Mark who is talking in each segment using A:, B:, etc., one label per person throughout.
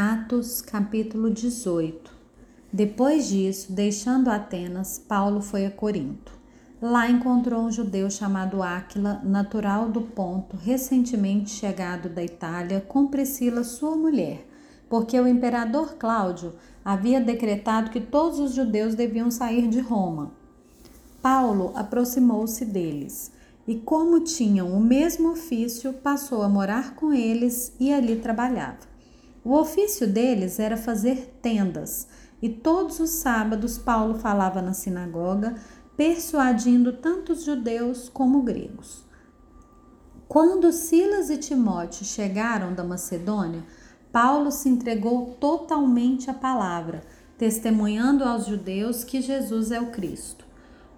A: Atos, capítulo 18. Depois disso, deixando Atenas, Paulo foi a Corinto. Lá encontrou um judeu chamado Áquila, natural do Ponto, recentemente chegado da Itália, com Priscila, sua mulher, porque o imperador Cláudio havia decretado que todos os judeus deviam sair de Roma. Paulo aproximou-se deles e, como tinham o mesmo ofício, passou a morar com eles e ali trabalhava. O ofício deles era fazer tendas, e todos os sábados Paulo falava na sinagoga, persuadindo tanto os judeus como gregos. Quando Silas e Timóteo chegaram da Macedônia, Paulo se entregou totalmente à palavra, testemunhando aos judeus que Jesus é o Cristo.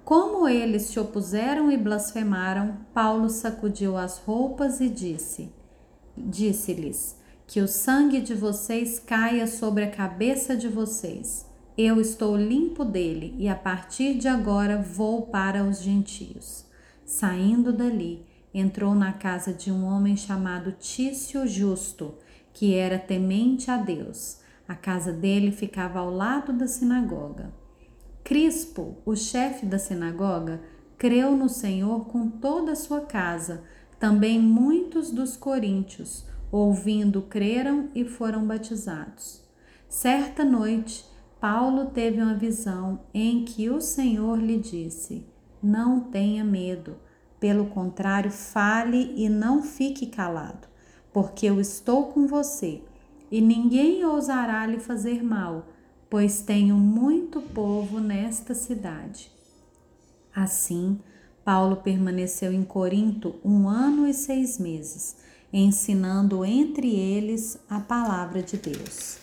A: Como eles se opuseram e blasfemaram, Paulo sacudiu as roupas e disse: Disse-lhes: que o sangue de vocês caia sobre a cabeça de vocês. Eu estou limpo dele e a partir de agora vou para os gentios. Saindo dali, entrou na casa de um homem chamado Tício Justo, que era temente a Deus. A casa dele ficava ao lado da sinagoga. Crispo, o chefe da sinagoga, creu no Senhor com toda a sua casa, também muitos dos coríntios Ouvindo, creram e foram batizados. Certa noite, Paulo teve uma visão em que o Senhor lhe disse: Não tenha medo, pelo contrário, fale e não fique calado, porque eu estou com você, e ninguém ousará lhe fazer mal, pois tenho muito povo nesta cidade. Assim, Paulo permaneceu em Corinto um ano e seis meses ensinando entre eles a palavra de Deus.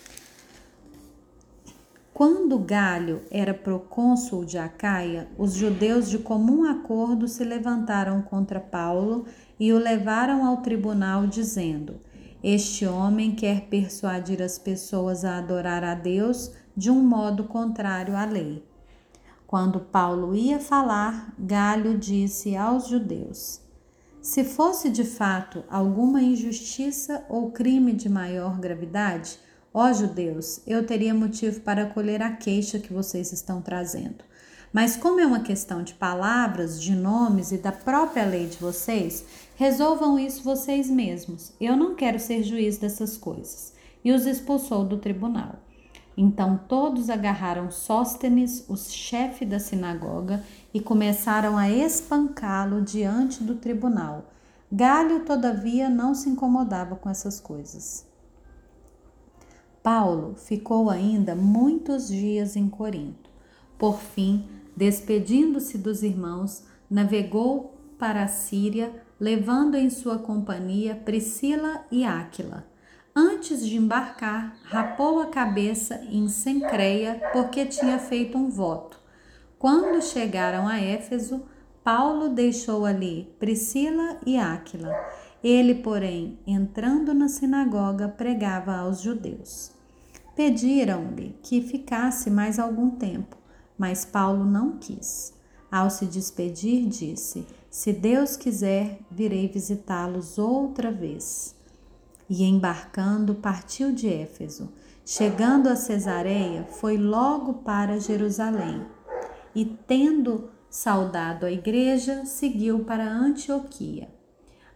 A: Quando Galho era procônsul de Acaia, os judeus de comum acordo se levantaram contra Paulo e o levaram ao tribunal, dizendo: Este homem quer persuadir as pessoas a adorar a Deus de um modo contrário à lei. Quando Paulo ia falar, Galho disse aos judeus: se fosse de fato alguma injustiça ou crime de maior gravidade, ó judeus, eu teria motivo para acolher a queixa que vocês estão trazendo. Mas como é uma questão de palavras, de nomes e da própria lei de vocês, resolvam isso vocês mesmos. Eu não quero ser juiz dessas coisas. E os expulsou do tribunal. Então todos agarraram Sóstenes, o chefe da sinagoga, e começaram a espancá-lo diante do tribunal. Galho, todavia, não se incomodava com essas coisas. Paulo ficou ainda muitos dias em Corinto. Por fim, despedindo-se dos irmãos, navegou para a Síria, levando em sua companhia Priscila e Áquila antes de embarcar, rapou a cabeça em Sencreia, porque tinha feito um voto. Quando chegaram a Éfeso, Paulo deixou ali Priscila e Áquila. Ele, porém, entrando na sinagoga, pregava aos judeus. Pediram-lhe que ficasse mais algum tempo, mas Paulo não quis. Ao se despedir, disse: Se Deus quiser, virei visitá-los outra vez e embarcando partiu de Éfeso. Chegando a Cesareia, foi logo para Jerusalém e, tendo saudado a igreja, seguiu para Antioquia.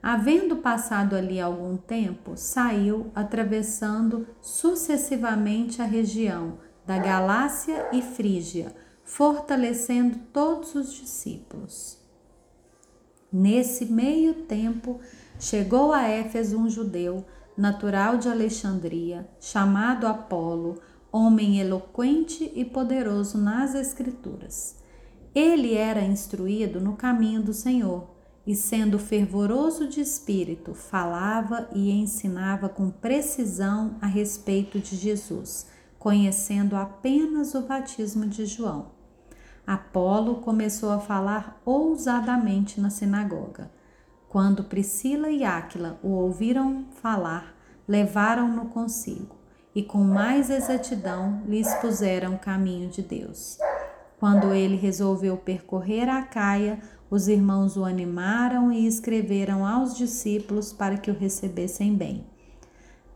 A: Havendo passado ali algum tempo, saiu, atravessando sucessivamente a região da Galácia e Frígia, fortalecendo todos os discípulos. Nesse meio tempo, chegou a Éfeso um judeu natural de Alexandria, chamado Apolo, homem eloquente e poderoso nas Escrituras. Ele era instruído no caminho do Senhor e, sendo fervoroso de espírito, falava e ensinava com precisão a respeito de Jesus, conhecendo apenas o batismo de João. Apolo começou a falar ousadamente na sinagoga quando Priscila e Áquila o ouviram falar, levaram-no consigo e com mais exatidão lhe expuseram o caminho de Deus. Quando ele resolveu percorrer a Caia, os irmãos o animaram e escreveram aos discípulos para que o recebessem bem.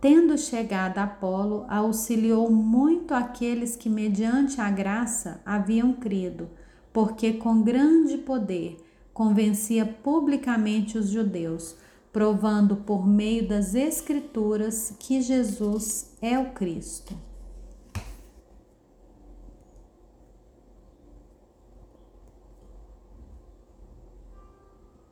A: Tendo chegado Apolo, auxiliou muito aqueles que, mediante a graça, haviam crido, porque com grande poder convencia publicamente os judeus, provando por meio das Escrituras que Jesus é o Cristo.